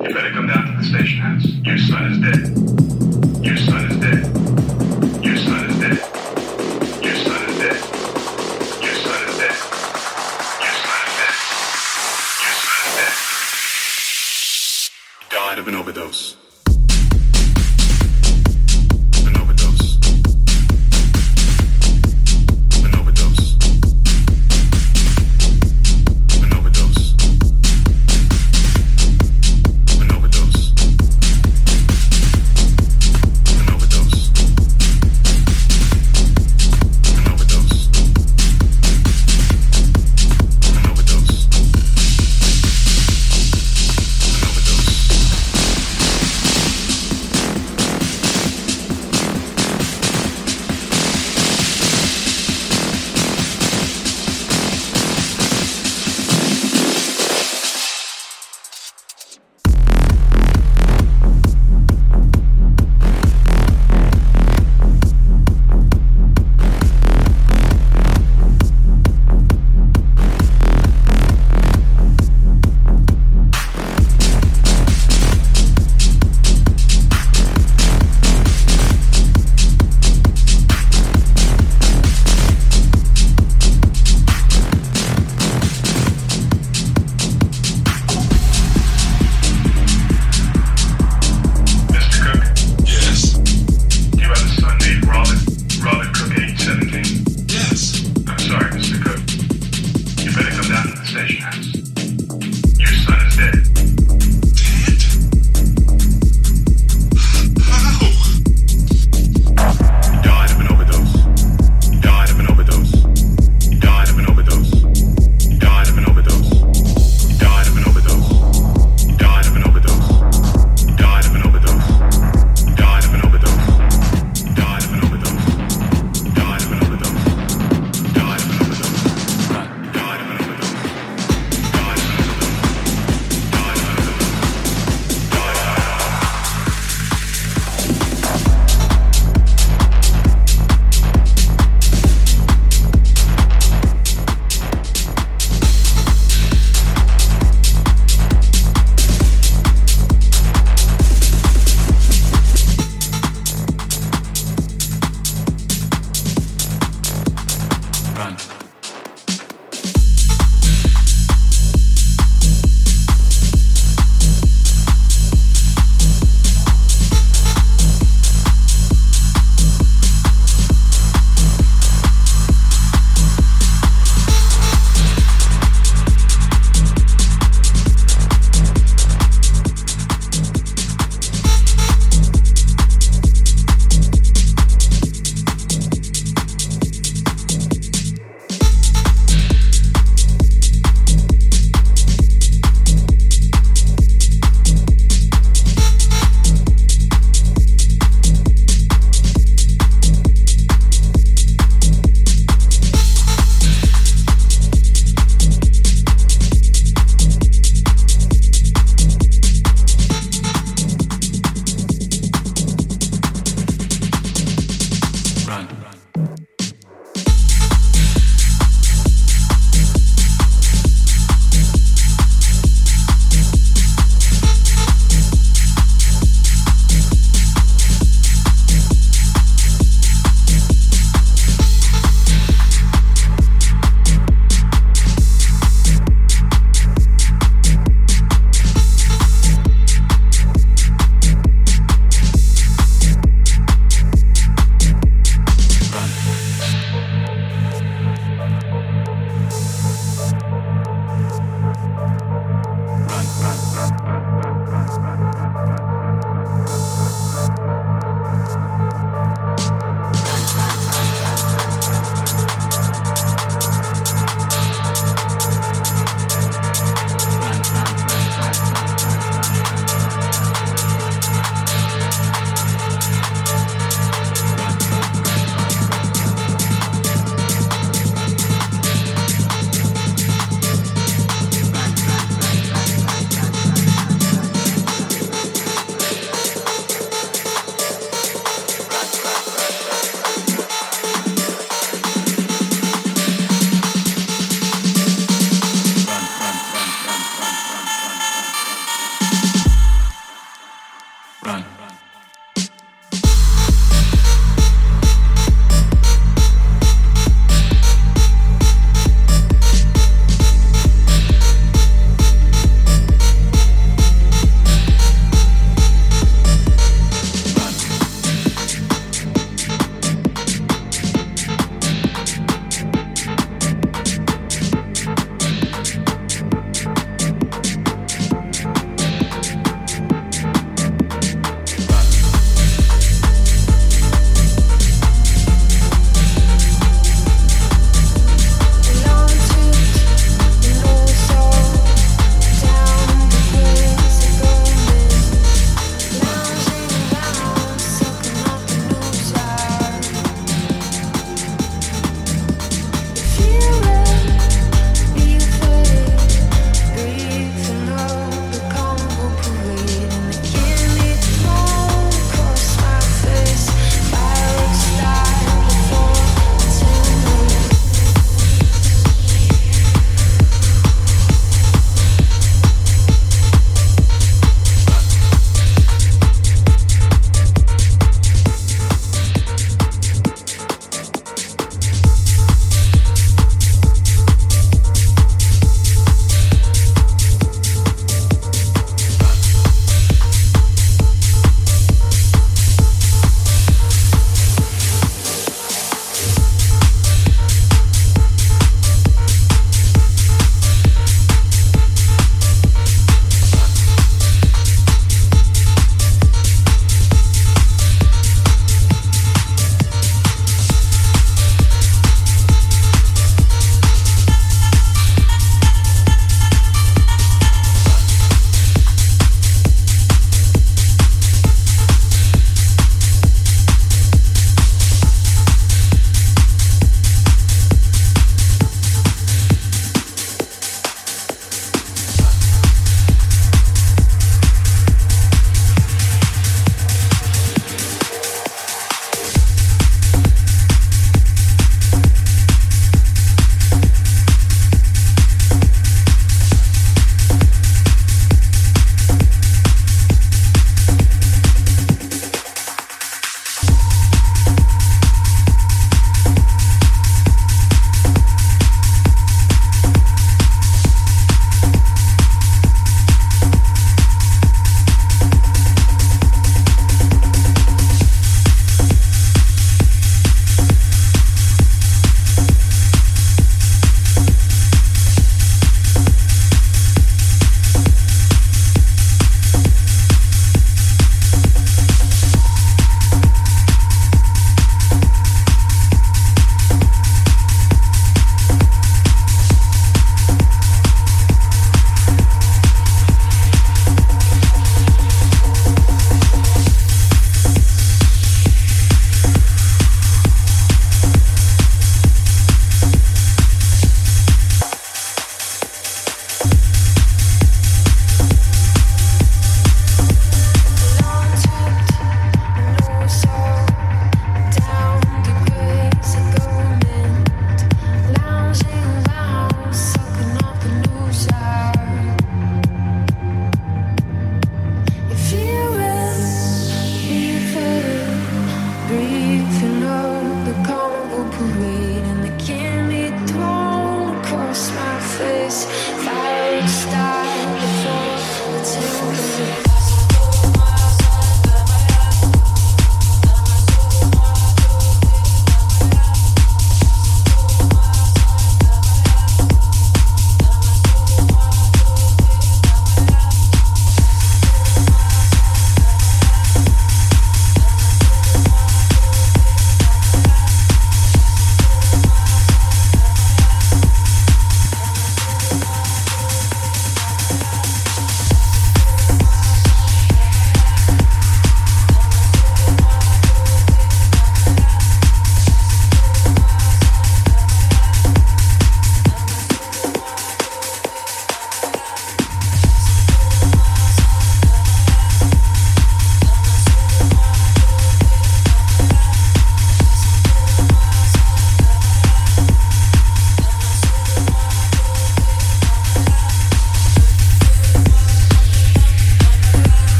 You better come down to the station house. Your son is dead. Your son is dead. Your son is dead. Your son is dead. Your son is dead. Your son is dead. Your son is dead. Died of an overdose.